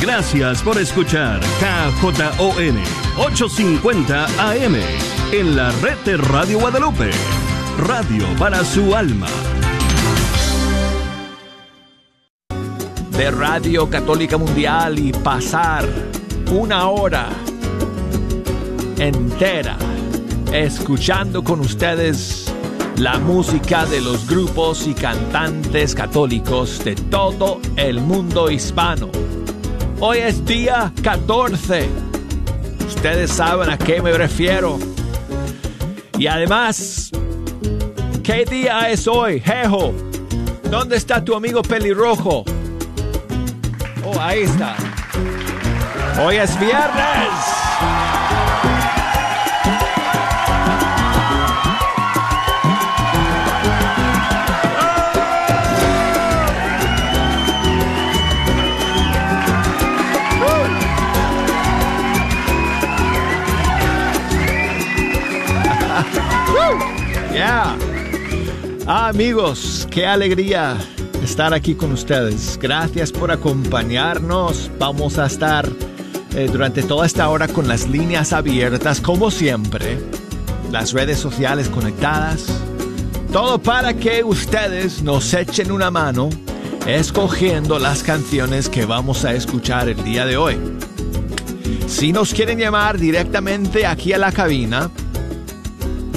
Gracias por escuchar KJON 850 AM en la red de Radio Guadalupe. Radio para su alma. De Radio Católica Mundial y pasar una hora entera escuchando con ustedes la música de los grupos y cantantes católicos de todo el mundo hispano. Hoy es día 14. Ustedes saben a qué me refiero. Y además, ¿qué día es hoy, Jejo? ¿Dónde está tu amigo pelirrojo? Oh, ahí está. Hoy es viernes. Ah, amigos, qué alegría estar aquí con ustedes. Gracias por acompañarnos. Vamos a estar eh, durante toda esta hora con las líneas abiertas, como siempre. Las redes sociales conectadas. Todo para que ustedes nos echen una mano escogiendo las canciones que vamos a escuchar el día de hoy. Si nos quieren llamar directamente aquí a la cabina,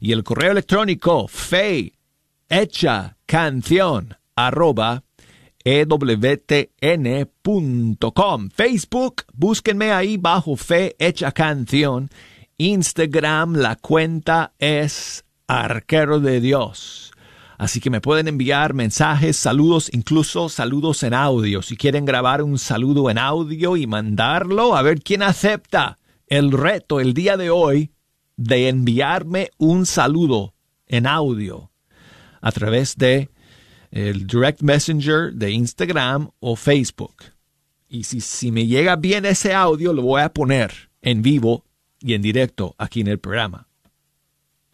y el correo electrónico fe hecha canción arroba ewtn.com. Facebook, búsquenme ahí bajo Fe Hecha Canción. Instagram, la cuenta es Arquero de Dios. Así que me pueden enviar mensajes, saludos, incluso saludos en audio. Si quieren grabar un saludo en audio y mandarlo, a ver quién acepta el reto el día de hoy de enviarme un saludo en audio a través de el direct messenger de Instagram o Facebook. Y si, si me llega bien ese audio, lo voy a poner en vivo y en directo aquí en el programa.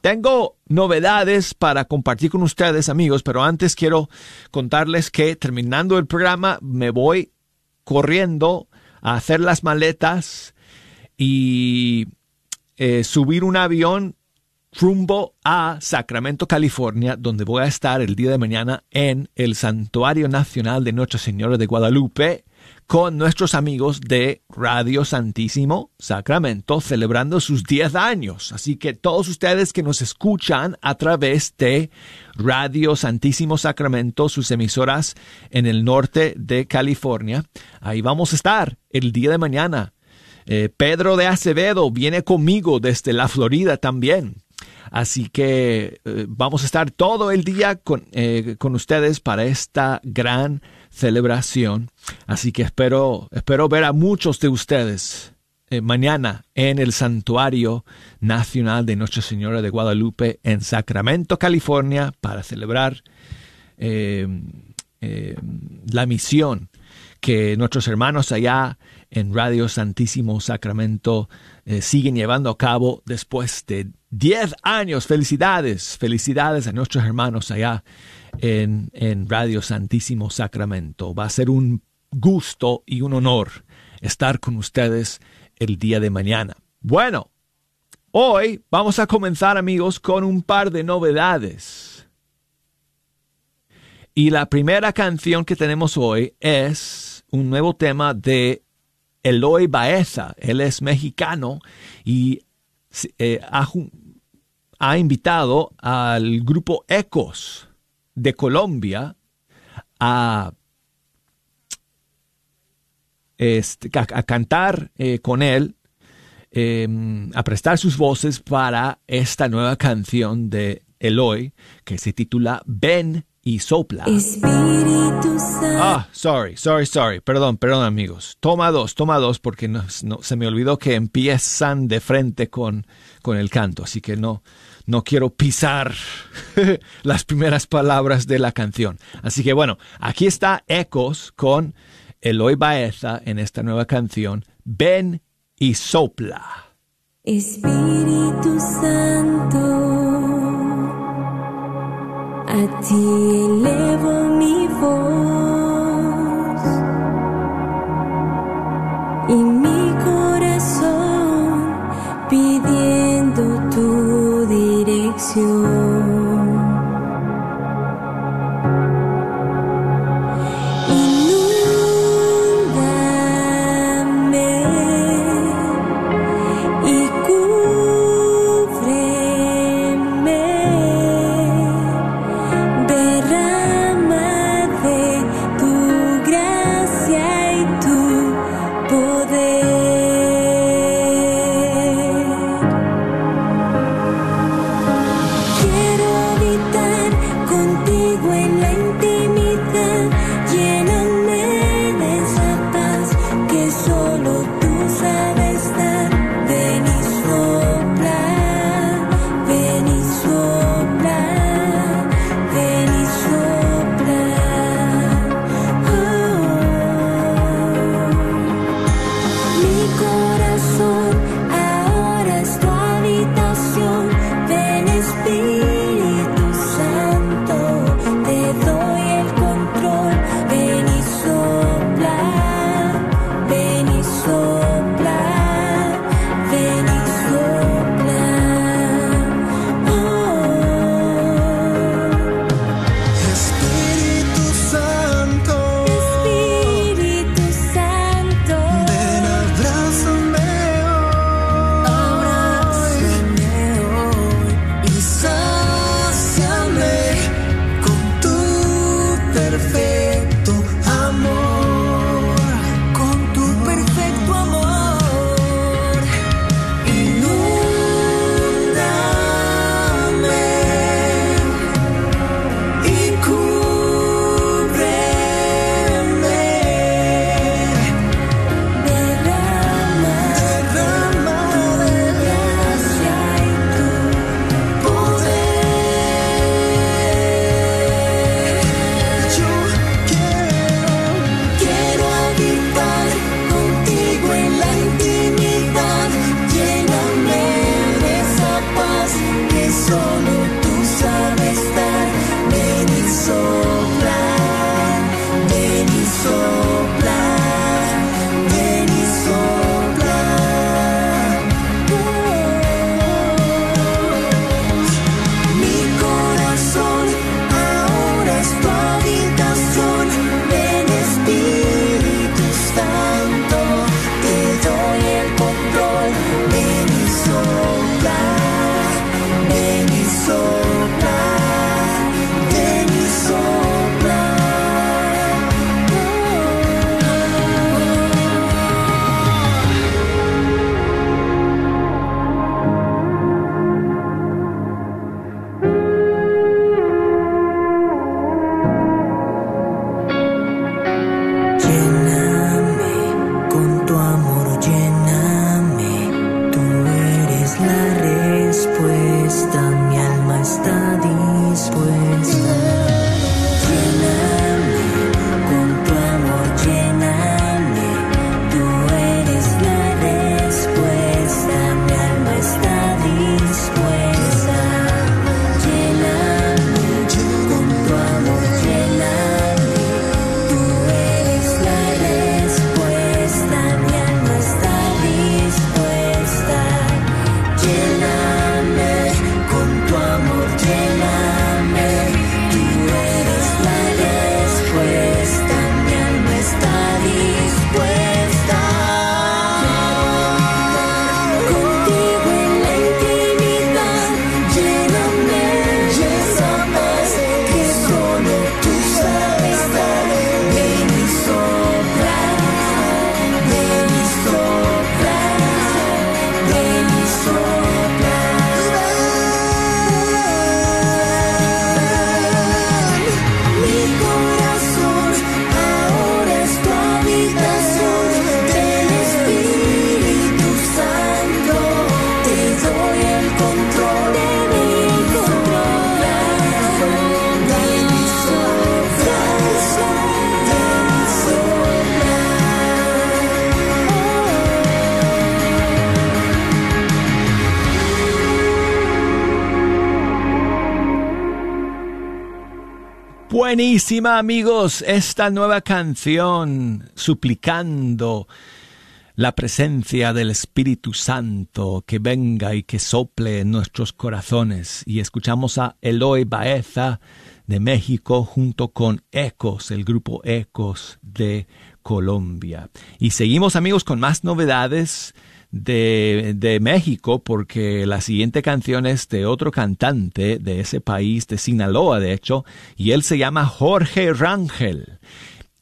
Tengo novedades para compartir con ustedes, amigos, pero antes quiero contarles que terminando el programa me voy corriendo a hacer las maletas y eh, subir un avión rumbo a Sacramento, California, donde voy a estar el día de mañana en el Santuario Nacional de Nuestra Señora de Guadalupe con nuestros amigos de Radio Santísimo Sacramento celebrando sus 10 años. Así que todos ustedes que nos escuchan a través de Radio Santísimo Sacramento, sus emisoras en el norte de California, ahí vamos a estar el día de mañana eh, Pedro de Acevedo viene conmigo desde la Florida también. Así que eh, vamos a estar todo el día con, eh, con, ustedes para esta gran celebración. Así que espero, espero ver a muchos de ustedes mañana en el Santuario Nacional de Nuestra Señora de Guadalupe en Sacramento, California, para celebrar la misión que nuestros hermanos allá en Radio Santísimo Sacramento eh, siguen llevando a cabo después de 10 años. Felicidades, felicidades a nuestros hermanos allá en, en Radio Santísimo Sacramento. Va a ser un gusto y un honor estar con ustedes el día de mañana. Bueno, hoy vamos a comenzar amigos con un par de novedades. Y la primera canción que tenemos hoy es un nuevo tema de Eloy Baeza. Él es mexicano y eh, ha, invitado al grupo Ecos de Colombia a este, cantar eh, con él, em, a prestar sus voces para esta nueva canción de Eloy que se titula Ven y sopla. Ah, sorry, sorry, sorry. Perdón, perdón amigos. Toma dos, toma dos porque no, se me olvidó que empiezan de frente con, con el canto. Así que no, no quiero pisar las primeras palabras de la canción. Así que bueno, aquí está Ecos con Eloy Baeza en esta nueva canción, Ven y sopla. Espíritu Santo, a ti elevo mi voz Buenísima amigos, esta nueva canción suplicando la presencia del Espíritu Santo que venga y que sople en nuestros corazones. Y escuchamos a Eloy Baeza de México junto con Ecos, el grupo Ecos de Colombia. Y seguimos amigos con más novedades de, de, México porque la siguiente canción es de otro cantante de ese país, de Sinaloa de hecho, y él se llama Jorge Rangel.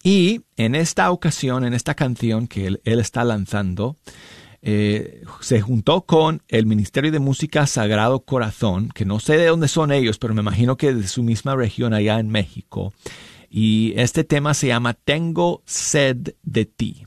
Y en esta ocasión, en esta canción que él, está lanzando, eh, se juntó con el Ministerio de Música Sagrado Corazón, que no sé de dónde son ellos, pero me imagino que de su misma región allá en México. Y este tema se llama Tengo sed de ti.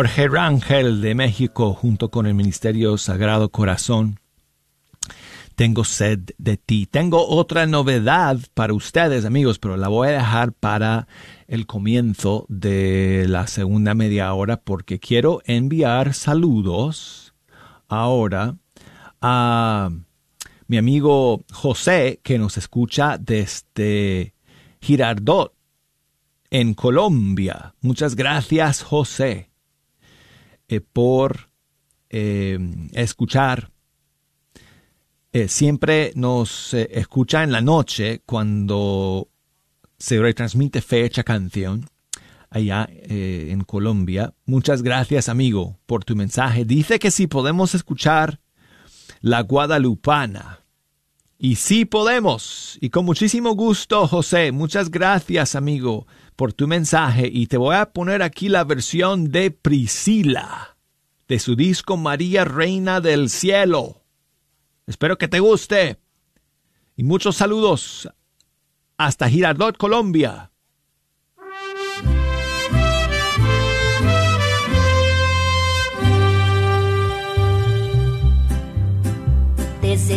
Jorge Rangel de México junto con el Ministerio Sagrado Corazón. Tengo sed de ti. Tengo otra novedad para ustedes, amigos, pero la voy a dejar para el comienzo de la segunda media hora porque quiero enviar saludos ahora a mi amigo José que nos escucha desde Girardot en Colombia. Muchas gracias, José. Eh, por eh, escuchar. Eh, siempre nos escucha en la noche cuando se retransmite fecha canción allá en Colombia. Muchas gracias amigo por tu mensaje. Dice que si podemos escuchar la guadalupana. Y sí podemos. Y con muchísimo gusto, José. Muchas gracias, amigo, por tu mensaje. Y te voy a poner aquí la versión de Priscila, de su disco María Reina del Cielo. Espero que te guste. Y muchos saludos. Hasta Girardot, Colombia.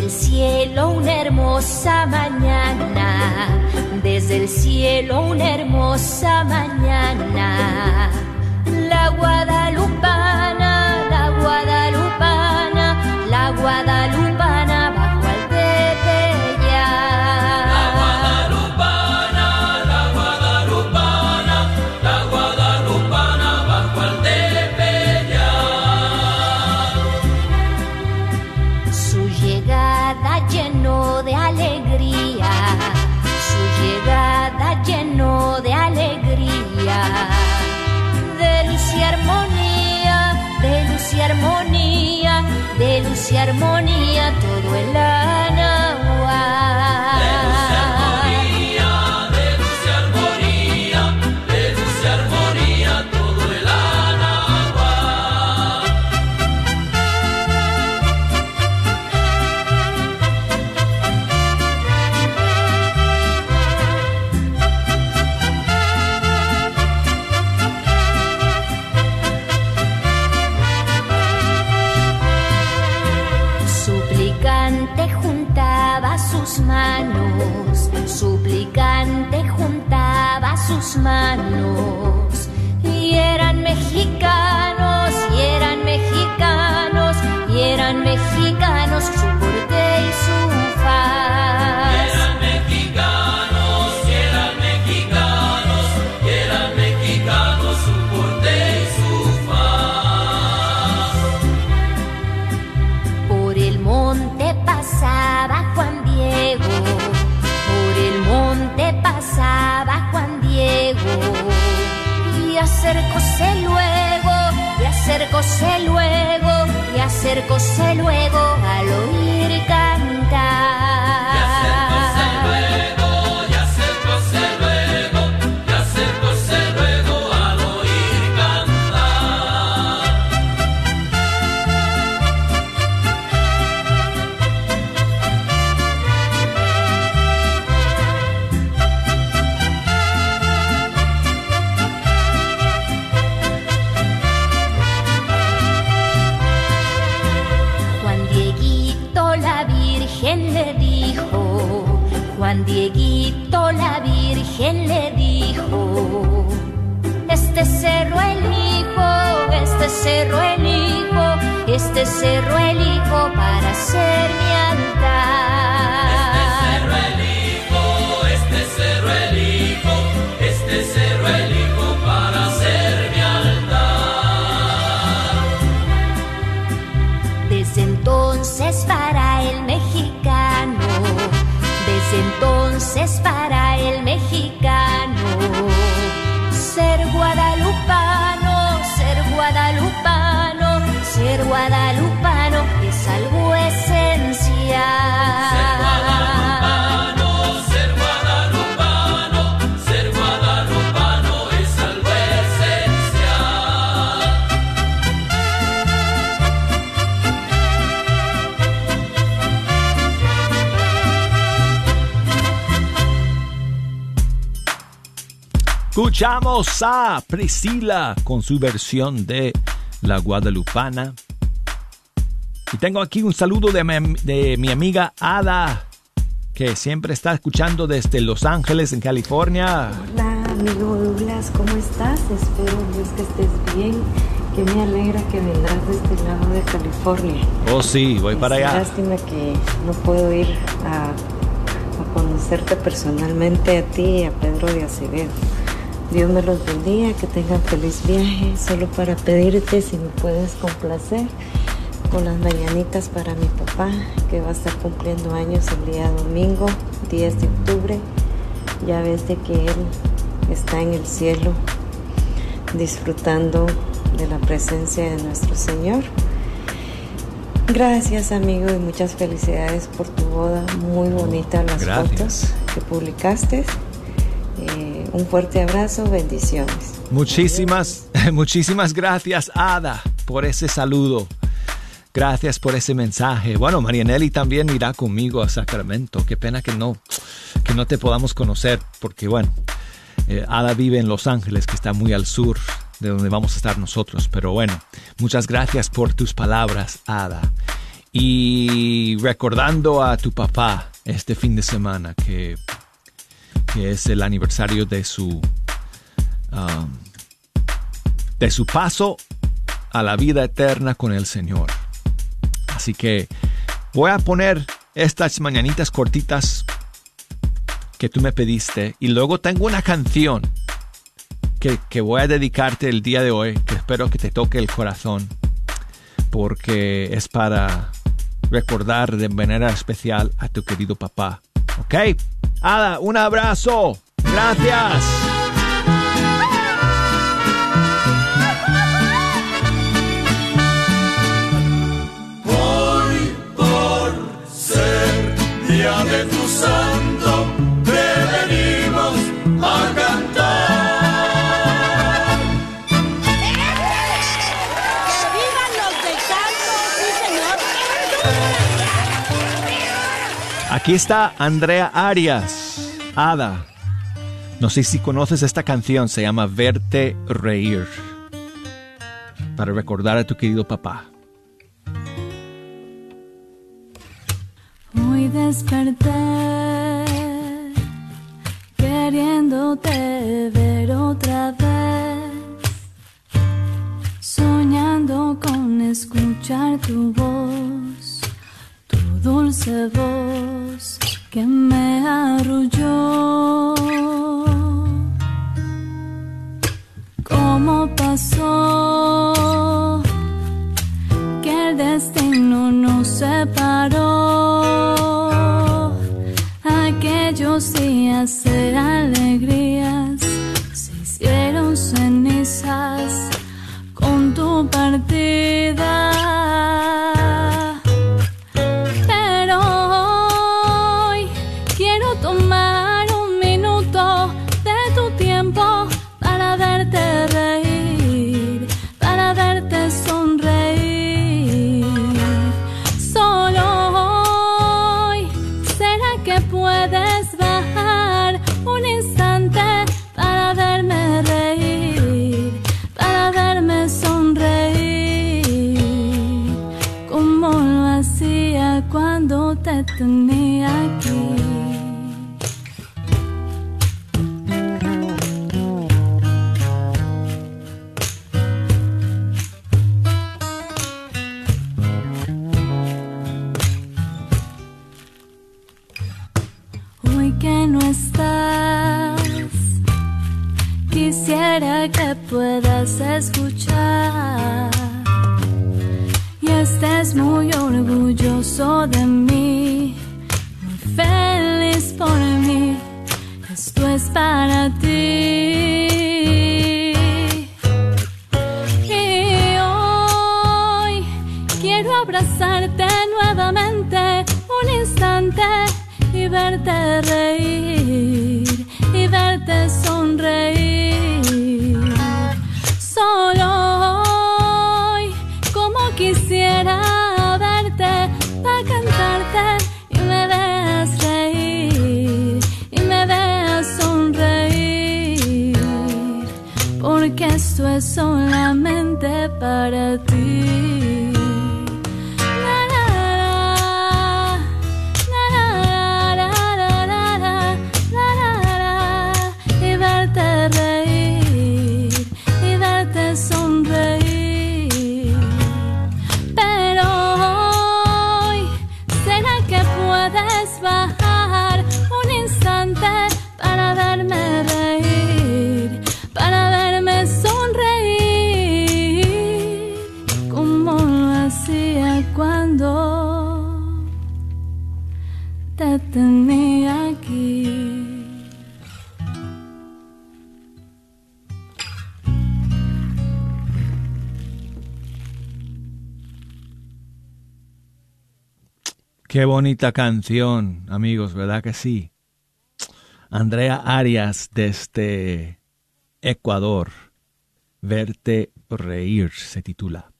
El cielo una hermosa mañana, desde el cielo una hermosa mañana. La guadalupana, la guadalupana, la guadalupana Escuchamos a Priscila con su versión de La Guadalupana. Y tengo aquí un saludo de mi, de mi amiga Ada, que siempre está escuchando desde Los Ángeles, en California. Hola, amigo Douglas, ¿cómo estás? Espero Dios que estés bien. Que me alegra que vendrás de este lado de California. Oh, sí, voy para Es allá. Lástima que no puedo ir a, a conocerte personalmente a ti y a Pedro de Acevedo. Dios me los bendiga, que tengan feliz viaje. Solo para pedirte si me puedes complacer con las mañanitas para mi papá, que va a estar cumpliendo años el día domingo, 10 de octubre. Ya ves de que él está en el cielo disfrutando de la presencia de nuestro Señor. Gracias amigo y muchas felicidades por tu boda. Muy bonita las Gracias. fotos que publicaste. Un fuerte abrazo, bendiciones. Muchísimas, muchísimas gracias, Ada, por ese saludo. Gracias por ese mensaje. Bueno, Marianelli también irá conmigo a Sacramento. Qué pena que no, que no te podamos conocer, porque bueno, eh, Ada vive en Los Ángeles, que está muy al sur de donde vamos a estar nosotros. Pero bueno, muchas gracias por tus palabras, Ada. y recordando a tu papá este fin de semana que, que es el aniversario de su um, de su paso a la vida eterna con el Señor. Así que voy a poner estas mañanitas cortitas que tú me pediste y luego tengo una canción que, que voy a dedicarte el día de hoy que espero que te toque el corazón porque es para recordar de manera especial a tu querido papá. ¿Ok? Ada, un abrazo. Gracias. Hoy por ser día de tu santo, Aquí está Andrea Arias. Ada. No sé si conoces esta canción, se llama Verte Reír. Para recordar a tu querido papá. Hoy desperté queriéndote ver otra vez, soñando con escuchar tu voz, dulce voz que me arrulló. Para ti. Qué bonita canción, amigos, ¿verdad que sí? Andrea Arias desde Ecuador. Verte reír se titula.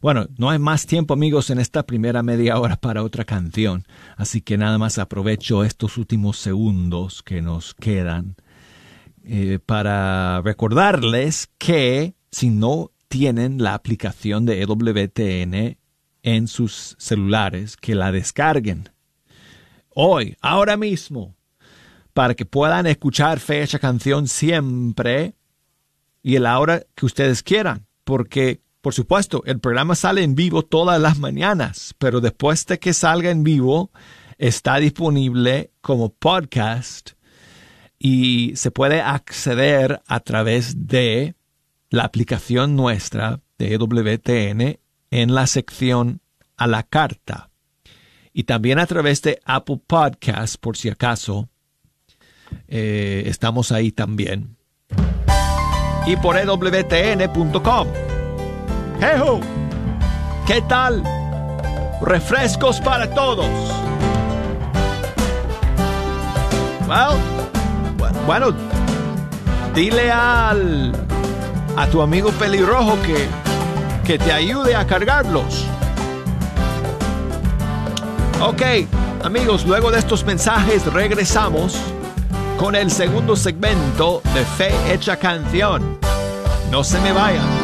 Bueno, no hay más tiempo, amigos, en esta primera media hora para otra canción, así que nada más aprovecho estos últimos segundos que nos quedan eh, para recordarles que si no tienen la aplicación de EWTN en sus celulares, que la descarguen. Hoy, ahora mismo, para que puedan escuchar fecha canción siempre y la hora que ustedes quieran, porque por supuesto el programa sale en vivo todas las mañanas, pero después de que salga en vivo está disponible como podcast y se puede acceder a través de la aplicación nuestra de WTN en la sección a la carta y también a través de Apple Podcast por si acaso eh, estamos ahí también y por ewtn.com ¡Hejo! ¿Qué tal? Refrescos para todos. Well, bu- bueno, dile al a tu amigo pelirrojo que que te ayude a cargarlos. Ok, amigos, luego de estos mensajes regresamos con el segundo segmento de Fe Hecha Canción. No se me vayan.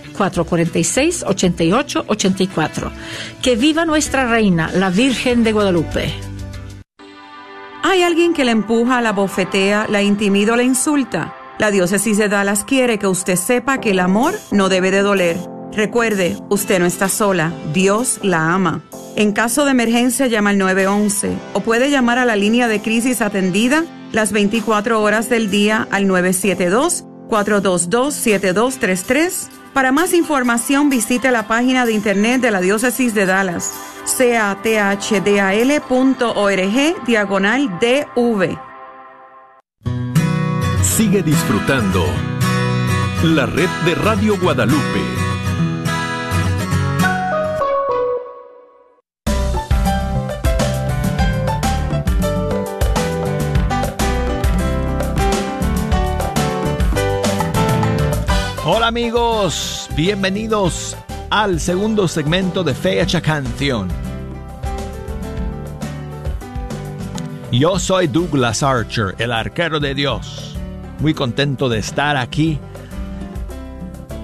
446-8884. Que viva nuestra reina, la Virgen de Guadalupe. Hay alguien que la empuja, la bofetea, la intimida o la insulta. La diócesis de Dallas quiere que usted sepa que el amor no debe de doler. Recuerde, usted no está sola, Dios la ama. En caso de emergencia llama al 911 o puede llamar a la línea de crisis atendida las 24 horas del día al 972-422-7233. Para más información visite la página de internet de la diócesis de Dallas, cathdal.org diagonal DV. Sigue disfrutando la red de Radio Guadalupe. Amigos, bienvenidos al segundo segmento de Fecha Canción. Yo soy Douglas Archer, el arquero de Dios. Muy contento de estar aquí,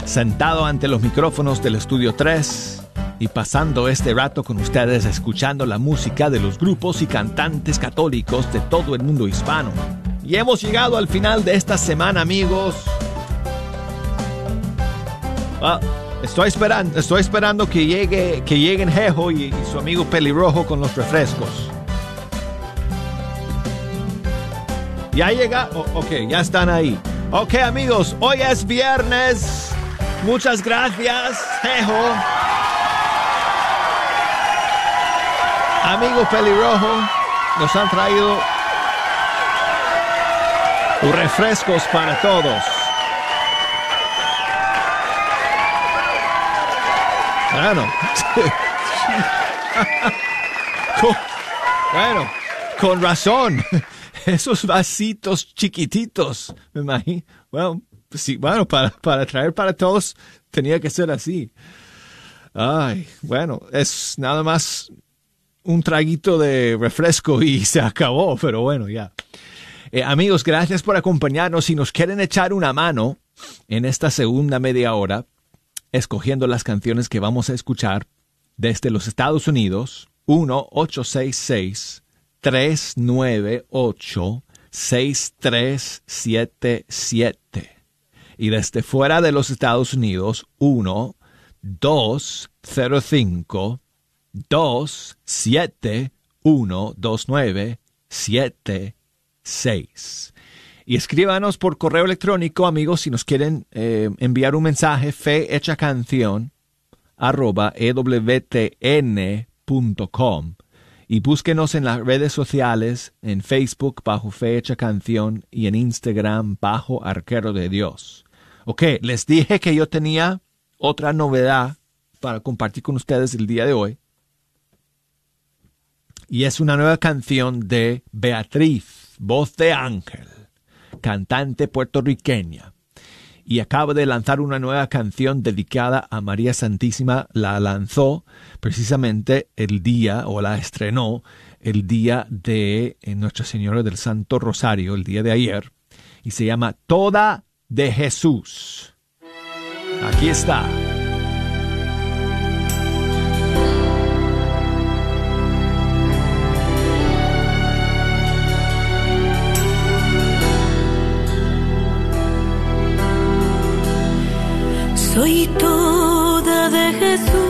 sentado ante los micrófonos del Estudio 3 y pasando este rato con ustedes escuchando la música de los grupos y cantantes católicos de todo el mundo hispano Y hemos llegado al final de esta semana, amigos. Ah, estoy esperando, estoy esperando que llegue, que lleguen Jejo y, su amigo pelirrojo con los refrescos. Ya llega, oh, ok, ya están ahí. Ok, amigos, hoy es viernes. Muchas gracias, Jejo. Amigo pelirrojo, nos han traído refrescos para todos. Con- bueno, con razón. Esos vasitos chiquititos, me imagino. Bueno, pues sí, bueno, para, para traer para todos tenía que ser así. Ay, bueno, es nada más un traguito de refresco y se acabó, pero bueno, ya. Eh, amigos, gracias por acompañarnos. Si nos quieren echar una mano en esta segunda media hora, escogiendo las canciones que vamos a escuchar desde los Estados Unidos, 1-866-398-6377. Y desde fuera de los Estados Unidos, 1-205 2712976. Y escríbanos por correo electrónico, amigos, si nos quieren eh, enviar un mensaje, fe hecha canción, arroba ewtn.com. Y búsquenos en las redes sociales, en Facebook bajo Fe Hecha Canción y en Instagram bajo Arquero de Dios. Ok, les dije que yo tenía otra novedad para compartir con ustedes el día de hoy. Y es una nueva canción de Beatriz, voz de ángel, cantante puertorriqueña. Y acaba de lanzar una nueva canción dedicada a María Santísima. La lanzó precisamente el día, o la estrenó el día de eh, Nuestra Señora del Santo Rosario, el día de ayer. Y se llama Toda de Jesús. Aquí está. Soy toda de Jesús,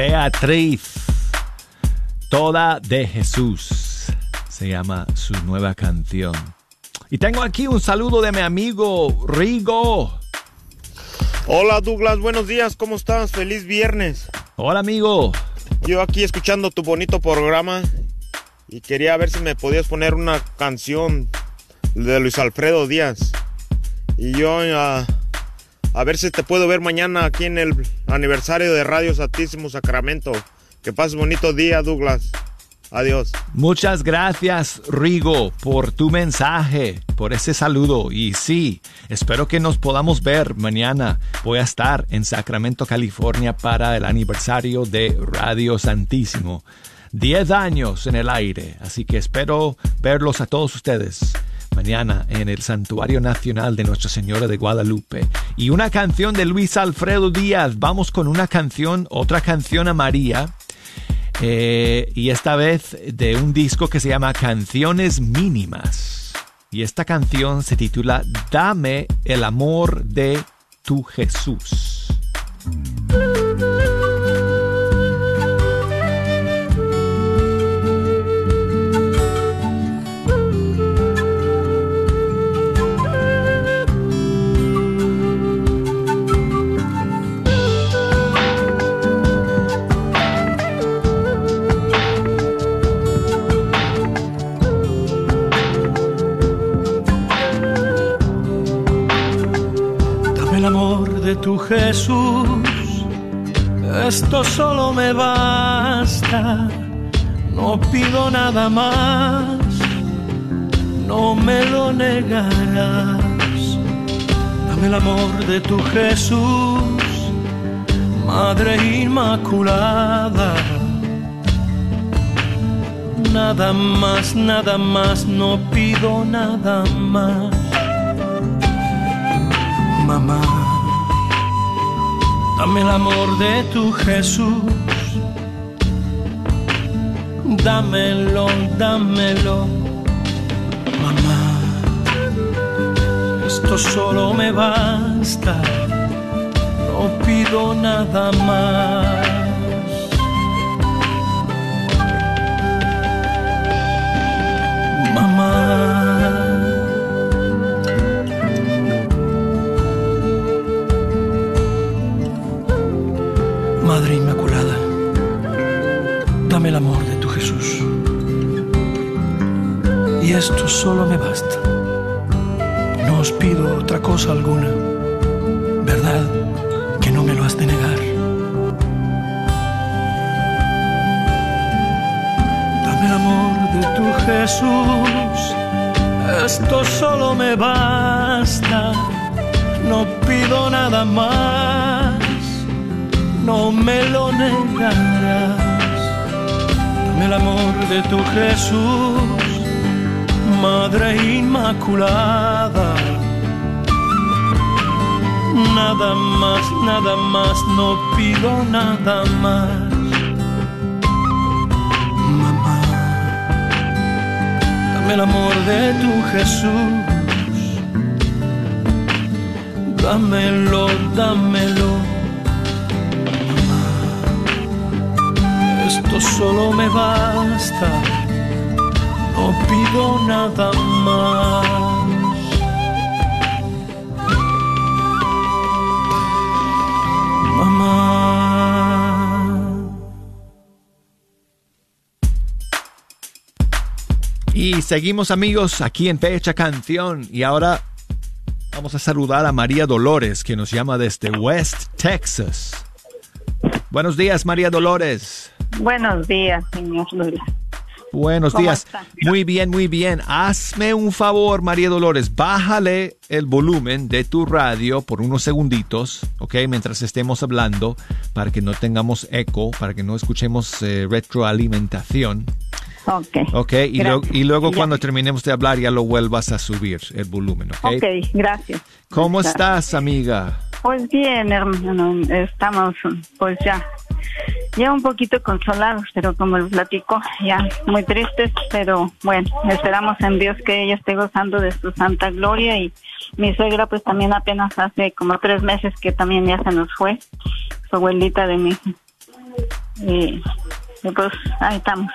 Beatriz, toda de Jesús, se llama su nueva canción. Y tengo aquí un saludo de mi amigo Rigo. Hola Douglas, buenos días, ¿cómo estás? Feliz viernes. Hola amigo. Yo aquí escuchando tu bonito programa y quería ver si me podías poner una canción de Luis Alfredo Díaz. Y yo ah, a ver si te puedo ver mañana aquí en el aniversario de Radio Santísimo Sacramento. Que pases bonito día, Douglas. Adiós. Muchas gracias, Rigo, por tu mensaje, por ese saludo. Y sí, espero que nos podamos ver mañana. Voy a estar en Sacramento, California para el aniversario de Radio Santísimo. Diez años en el aire, así que espero verlos a todos ustedes mañana en el Santuario Nacional de Nuestra Señora de Guadalupe. Y una canción de Luis Alfredo Díaz. Vamos con una canción, otra canción a María. Eh, y esta vez de un disco que se llama Canciones Mínimas. Y esta canción se titula Dame el amor de tu Jesús. Amor de tu Jesús, esto solo me basta, no pido nada más, no me lo negarás. Dame el amor de tu Jesús, Madre Inmaculada. Nada más, nada más, no pido nada más mamá. Dame el amor de tu Jesús. Dámelo, dámelo, mamá. Esto solo me basta. No pido nada más. Mamá. Dame el amor de tu Jesús. Y esto solo me basta. No os pido otra cosa alguna. ¿Verdad que no me lo has de negar? Dame el amor de tu Jesús. Esto solo me basta. No pido nada más no me lo negarás. El amor de tu Jesús, Madre Inmaculada. Nada más, nada más, no pido nada más. Mamá, dame el amor de tu Jesús. Dámelo, dámelo. solo me basta, no pido nada más. mamá. Y seguimos amigos aquí en Pecha Canción y ahora vamos a saludar a María Dolores que nos llama desde West Texas. Buenos días María Dolores. Buenos días, señor Lula. Buenos ¿Cómo días. está? Muy bien, muy bien. Hazme un favor, María Dolores. Bájale el volumen de tu radio por unos segunditos, ¿ok? Mientras estemos hablando, para que no tengamos eco, para que no escuchemos eh, retroalimentación. Ok. ¿Ok? Y, luego- Gracias. y luego Ya. cuando terminemos de hablar ya lo vuelvas a subir el volumen, ¿ok? Ok, gracias. ¿Cómo Está- estás, amiga? Pues bien, hermano, estamos pues ya, ya un poquito consolados, pero como les platico, ya muy tristes, pero bueno, esperamos en Dios que ella esté gozando de su santa gloria y mi suegra pues también apenas hace como tres meses que también ya se nos fue, su abuelita de mi hija. Y, y, pues ahí estamos.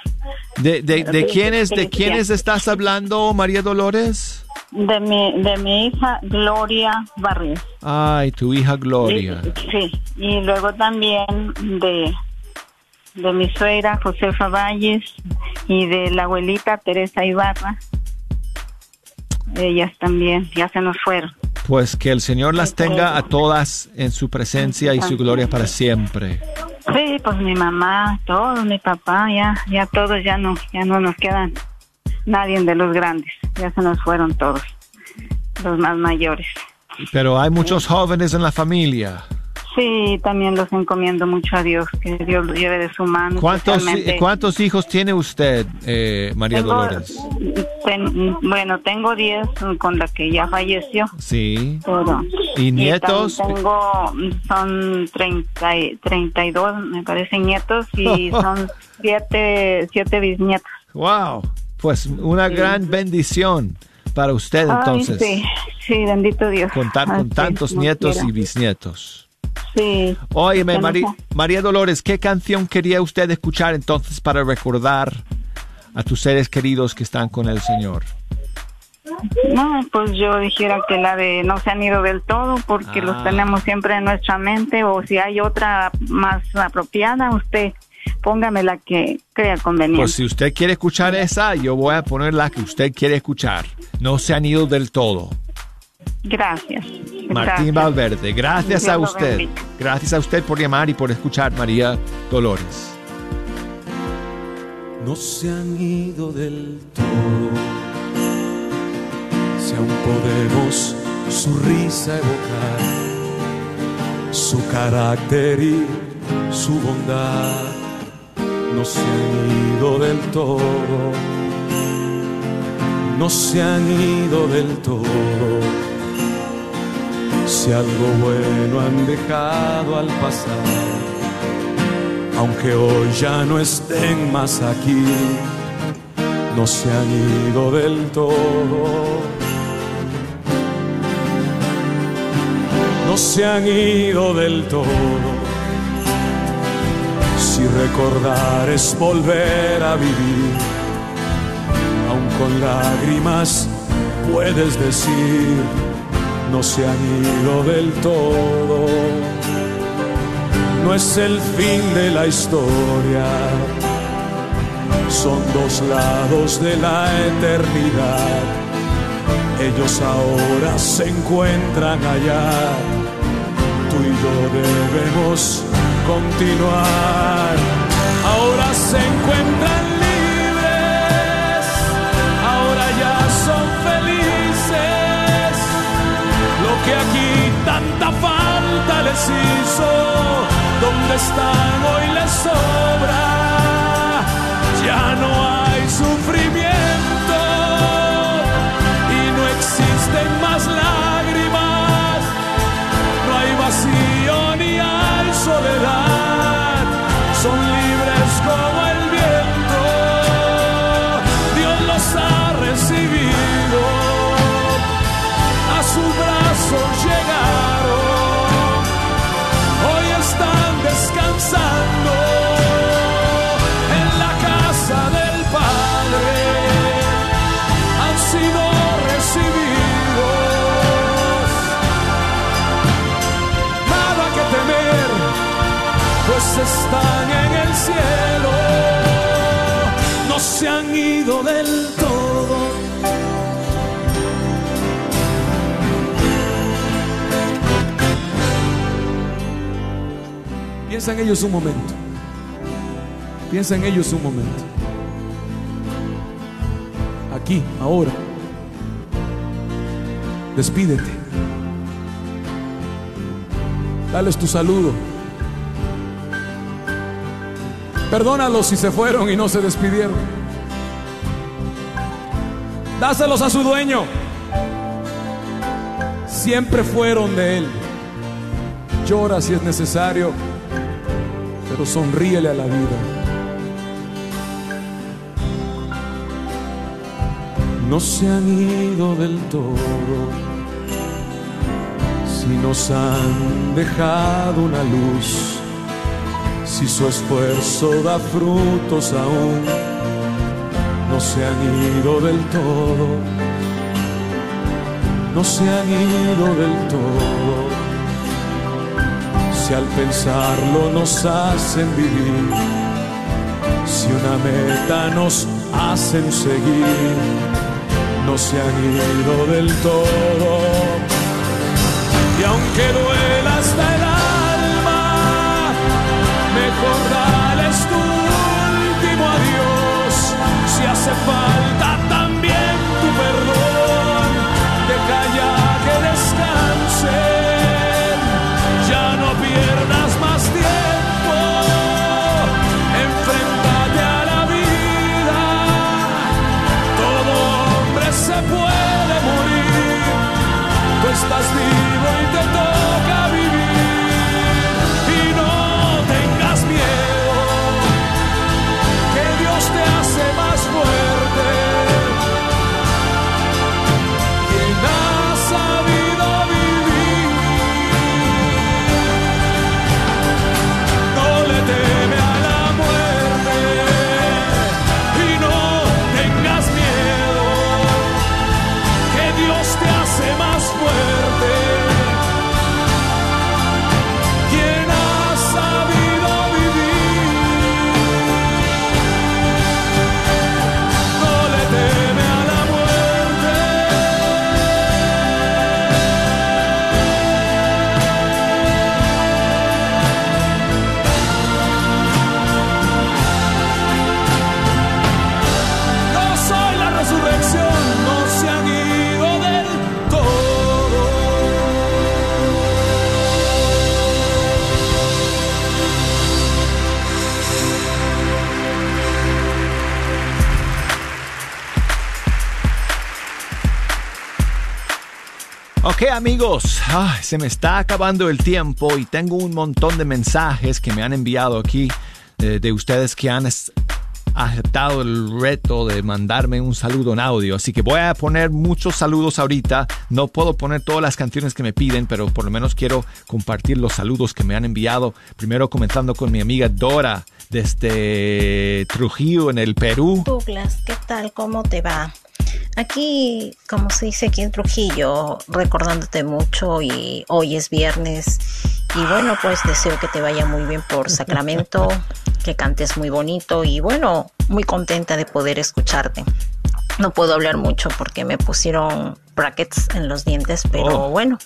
¿De, de, de quiénes, de quiénes estás hablando, María Dolores? De mi, de mi hija Gloria Barrios. Ay, tu hija Gloria. Y- sí, y luego también de, de mi suegra Josefa Valles y de la abuelita Teresa Ibarra. Ellas también ya se nos fueron. Pues que el Señor las tenga a todas en su presencia y su gloria para siempre. Sí, pues mi mamá, todos, mi papá, ya, ya todos, ya no, ya no nos quedan nadie de los grandes, ya se nos fueron todos, los más mayores. Pero hay muchos jóvenes en la familia. Sí, también los encomiendo mucho a Dios, que Dios lo lleve de su mano. ¿Cuántos, especialmente- ¿cuántos hijos tiene usted, eh, María Tengo- Dolores? ten- bueno, tengo 10 con la que ya falleció. Sí. Pero, ¿Y nietos? tengo, son 30, y- 32, me parece, nietos y son siete, siete bisnietos. Wow. Pues una gran bendición para usted Ay, entonces. sí, sí, bendito Dios. Contar con Así tantos nietos quiera. y bisnietos. Sí. Óyeme, Mari- María Dolores, ¿qué canción quería usted escuchar entonces para recordar a tus seres queridos que están con el Señor? No, pues yo dijera que la de no se han ido del todo porque los Ah. tenemos siempre en nuestra mente o si hay otra más apropiada, usted póngame la que crea conveniente. Pues si usted quiere escuchar esa, yo voy a poner la que usted quiere escuchar. No se han ido del todo. Gracias. Martín Gracias. Valverde, gracias Dios a usted. Gracias a usted por llamar y por escuchar, María Dolores. no se han ido del todo. Si aún podemos su risa evocar, su carácter y su bondad, no se han ido del todo. No se han ido del todo. Si algo bueno han dejado al pasar aunque hoy ya no estén más aquí, no se han ido del todo. No se han ido del todo. Si recordar es volver a vivir, aun con lágrimas puedes decir, no se han ido del todo no es el fin de la historia. Son dos lados de la eternidad. Ellos ahora se encuentran allá. Tú y yo debemos continuar. Ahora se encuentran hizo donde están hoy les sobra. Ya no hay sufrimiento y no existen más lágrimas. Piensa en ellos un momento. Piensa en ellos un momento. Aquí, ahora. Despídete. Dales tu saludo. Perdónalos si se fueron y no se despidieron. Dáselos a su dueño. Siempre fueron de él. Llora si es necesario, pero sonríele a la vida. No se han ido del todo, si nos han dejado una luz, si su esfuerzo da frutos aún, no se han ido del todo, no se han ido del todo si al pensarlo nos hacen vivir, si una meta nos hacen seguir, no se han ido del todo. Y aunque duela hasta el alma, mejor dales tu último adiós, si hace falta amigos, se me está acabando el tiempo y tengo un montón de mensajes que me han enviado aquí eh, de ustedes que han aceptado el reto de mandarme un saludo en audio. Así que voy a poner muchos saludos ahorita. No puedo poner todas las canciones que me piden, pero por lo menos quiero compartir los saludos que me han enviado. Primero comenzando con mi amiga Dora desde Trujillo en el Perú. Douglas, ¿qué tal? ¿Cómo te va? Aquí, como se dice aquí en Trujillo, recordándote mucho y hoy es viernes. Y bueno, pues deseo que te vaya muy bien por Sacramento, que cantes muy bonito y bueno, muy contenta de poder escucharte. No puedo hablar mucho porque me pusieron brackets en los dientes, pero Oh. bueno,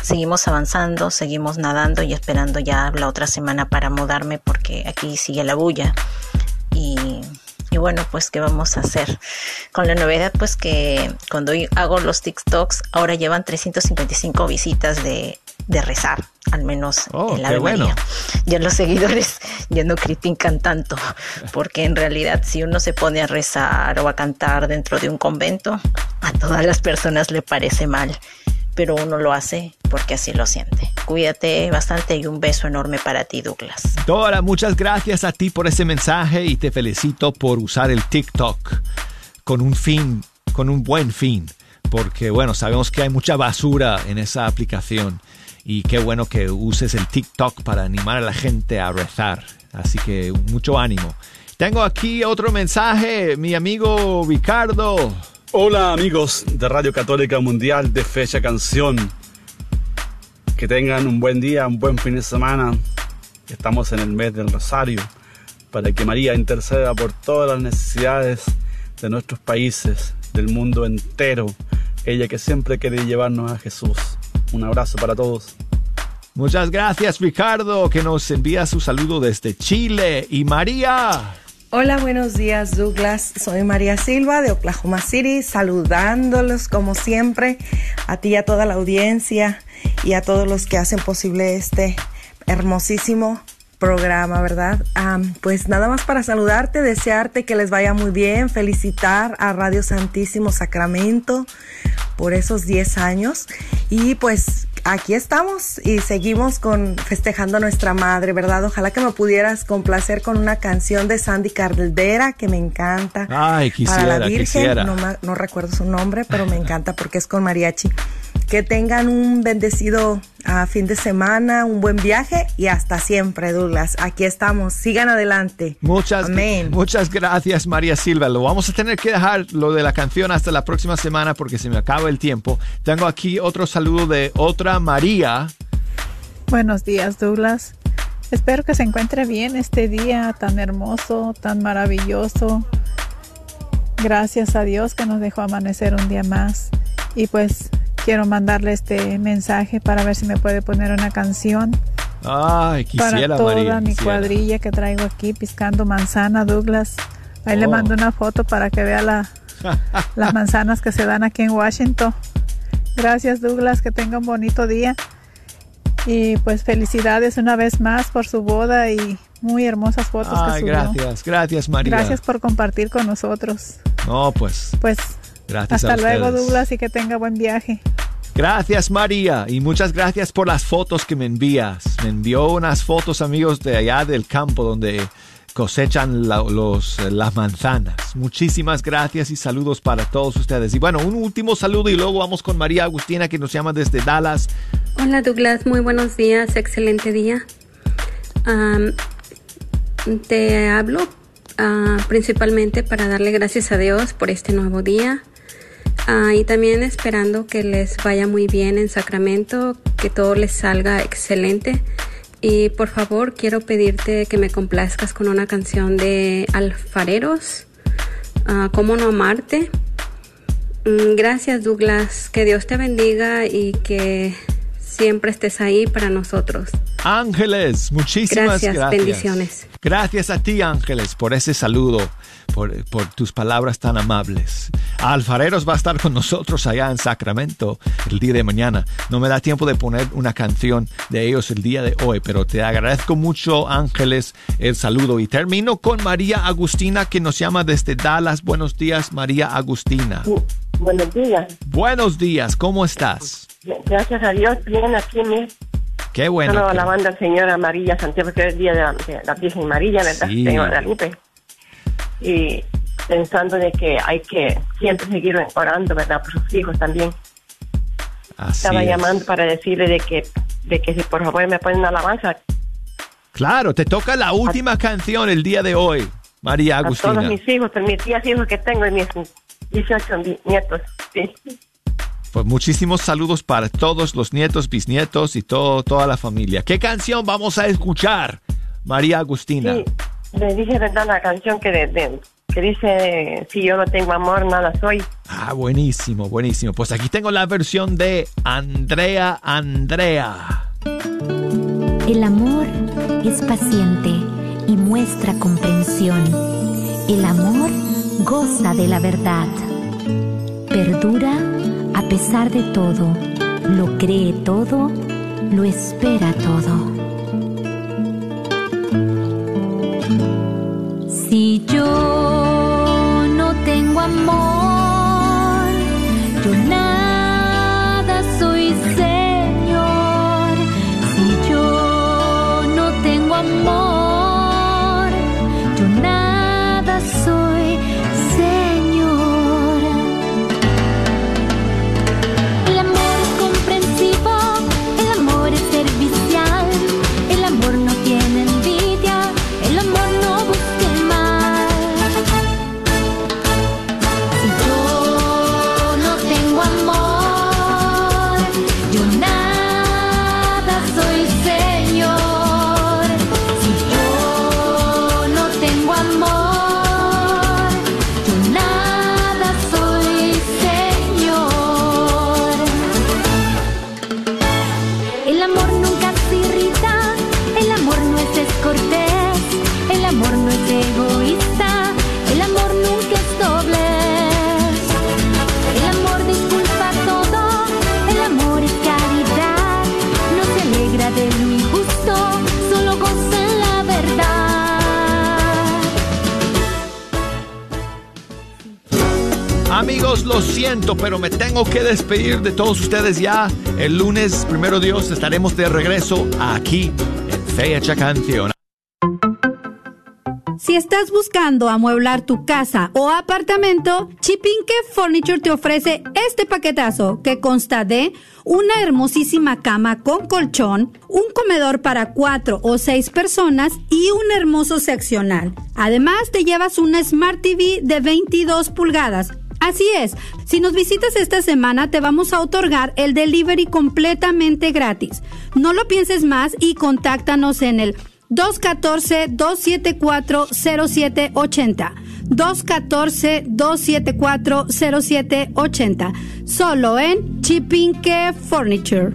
seguimos avanzando, seguimos nadando y esperando ya la otra semana para mudarme porque aquí sigue la bulla. Y, y bueno, pues qué vamos a hacer. Con la novedad, pues que cuando hago los TikToks, ahora llevan 355 visitas de, de rezar, al menos Oh, en la Ave bueno. María. Ya los seguidores ya no critican tanto, porque en realidad si uno se pone a rezar o a cantar dentro de un convento, a todas las personas le parece mal, pero uno lo hace porque así lo siente. Cuídate bastante y un beso enorme para ti, Douglas. Dora, muchas gracias a ti por ese mensaje y te felicito por usar el TikTok con un fin, con un buen fin, porque bueno, sabemos que hay mucha basura en esa aplicación y qué bueno que uses el TikTok para animar a la gente a rezar. Así que mucho ánimo. Tengo aquí otro mensaje, mi amigo Ricardo. Hola amigos de Radio Católica Mundial de Fecha Canción. Que tengan un buen día, un buen fin de semana. Estamos en el mes del Rosario para que María interceda por todas las necesidades de nuestros países, del mundo entero. Ella que siempre quiere llevarnos a Jesús. Un abrazo para todos. Muchas gracias, Ricardo, que nos envía su saludo desde Chile. Y María. Hola, buenos días Douglas. Soy María Silva de Oklahoma City, saludándolos como siempre a ti y a toda la audiencia y a todos los que hacen posible este hermosísimo programa, ¿verdad? Pues nada más para saludarte, desearte que les vaya muy bien, felicitar a Radio Santísimo Sacramento por esos 10 años y pues aquí estamos y seguimos con festejando a nuestra madre, ¿verdad? Ojalá que me pudieras complacer con una canción de Sandy Caldera que me encanta. Ay, Para la quisiera, Virgen, quisiera. no recuerdo su nombre, pero me encanta porque es con mariachi. Que tengan un bendecido ah, fin de semana, un buen viaje y hasta siempre, Douglas. Aquí estamos. Sigan adelante. Muchas, muchas gracias, María Silva. Lo vamos a tener que dejar lo de la canción hasta la próxima semana porque se me acaba el tiempo. Tengo aquí otro saludo de otra María. Buenos días, Douglas. Espero que se encuentre bien este día tan hermoso, tan maravilloso. Gracias a Dios que nos dejó amanecer un día más. Y pues quiero mandarle este mensaje para ver si me puede poner una canción Ay, para quisiera, toda María. mi quisiera. cuadrilla que traigo aquí piscando manzana, Douglas. Ahí le Oh. mando una foto para que vea la, las manzanas que se dan aquí en Washington. Gracias, Douglas. Que tenga un bonito día. Y pues felicidades una vez más por su boda y muy hermosas fotos que Ay, subió. gracias, gracias, María. Gracias por compartir con nosotros. No, pues, Pues gracias a hasta luego, ustedes. Douglas, y que tenga buen viaje. Gracias María y muchas gracias por las fotos que me envías. Me envió unas fotos amigos de allá del campo donde cosechan la- los, las manzanas. Muchísimas gracias y saludos para todos ustedes. Y bueno, un último saludo y luego vamos con María Agustina que nos llama desde Dallas. Hola Douglas, muy buenos días, excelente día. Te hablo ah, principalmente para darle gracias a Dios por este nuevo día Ah, y también esperando que les vaya muy bien en Sacramento, que todo les salga excelente. Y por favor quiero pedirte que me complazcas con una canción de Alfareros, ah, ¿Cómo no amarte? Mm, Gracias Douglas, que Dios te bendiga y que siempre estés ahí para nosotros. Ángeles, muchísimas Gracias, gracias. bendiciones. Gracias a ti Ángeles por ese saludo, por, por tus palabras tan amables. Alfareros va a estar con nosotros allá en Sacramento el día de mañana. No me da tiempo de poner una canción de ellos el día de hoy, pero te agradezco mucho Ángeles el saludo. Y termino con María Agustina que nos llama desde Dallas. Buenos días María Agustina. Buenos días. Buenos días, ¿cómo estás? Gracias a Dios, bien aquí mi Qué bueno. Solo que- alabando al Señor a María Santiago, que es el día de la, de la Virgen María, ¿verdad? Sí. De Guadalupe. Y pensando de que hay que siempre seguir orando, ¿verdad? Por sus hijos también. Así Estaba es. llamando para decirle de que, de que si por favor me ponen una alabanza Claro, te toca la última canción el día de hoy, María a todos Agustina. mis hijos, a mis tías hijos que tengo y mis 18 ni- nietos. Sí. Pues muchísimos saludos para todos los nietos, bisnietos y todo, toda la familia. ¿Qué canción vamos a escuchar, María Agustina? Sí, le dije, ¿verdad? La canción que, de- de- que dice, si yo no tengo amor, nada soy. Ah, buenísimo, buenísimo. Pues aquí tengo la versión de Andrea Andrea. El amor es paciente y muestra comprensión. El amor goza de la verdad. Perdura a pesar de todo. Lo cree todo. Lo espera todo. Si yo no tengo amor, yo nada pero me tengo que despedir de todos ustedes ya. El lunes, primero Dios, estaremos de regreso aquí en Fecha Canción. Si estás buscando amueblar tu casa o apartamento, Chipinque Furniture te ofrece este paquetazo que consta de una hermosísima cama con colchón, un comedor para cuatro o seis personas y un hermoso seccional. Además, te llevas una Smart TV de 22 pulgadas. Así es, si nos visitas esta semana te vamos a otorgar el delivery completamente gratis. No lo pienses más y contáctanos en el 214-274-0780. 214-274-0780. Solo en Chipinque Furniture.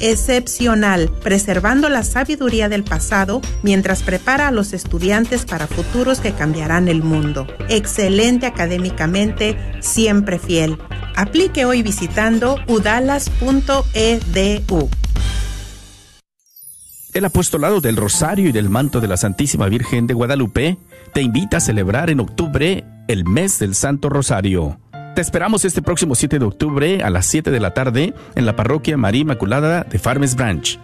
excepcional, preservando la sabiduría del pasado mientras prepara a los estudiantes para futuros que cambiarán el mundo. Excelente académicamente, siempre fiel. Aplique hoy visitando udalas.edu. El apostolado del Rosario y del Manto de la Santísima Virgen de Guadalupe te invita a celebrar en octubre el mes del Santo Rosario. Te esperamos este próximo 7 de octubre a las 7 de la tarde en la parroquia María Inmaculada de Farmers Branch.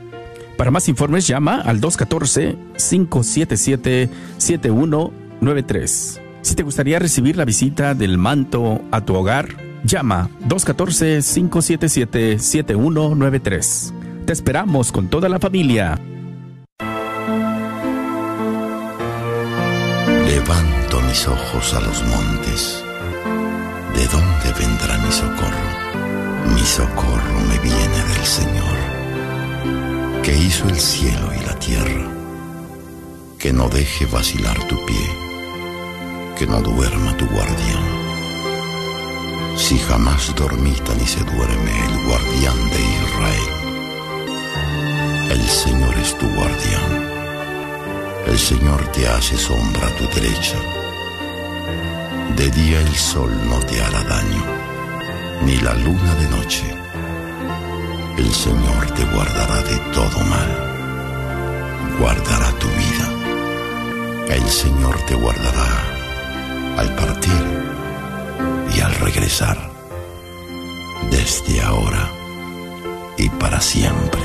Para más informes llama al 214-577-7193. Si te gustaría recibir la visita del manto a tu hogar, llama 214-577-7193. Te esperamos con toda la familia. Levanto mis ojos a los montes. ¿De dónde vendrá mi socorro? Mi socorro me viene del Señor, que hizo el cielo y la tierra. Que no deje vacilar tu pie, que no duerma tu guardián. Si jamás dormita ni se duerme el guardián de Israel. El Señor es tu guardián. El Señor te hace sombra a tu derecha. De día el sol no te hará daño, ni la luna de noche. El Señor te guardará de todo mal, guardará tu vida. El Señor te guardará al partir y al regresar, desde ahora y para siempre.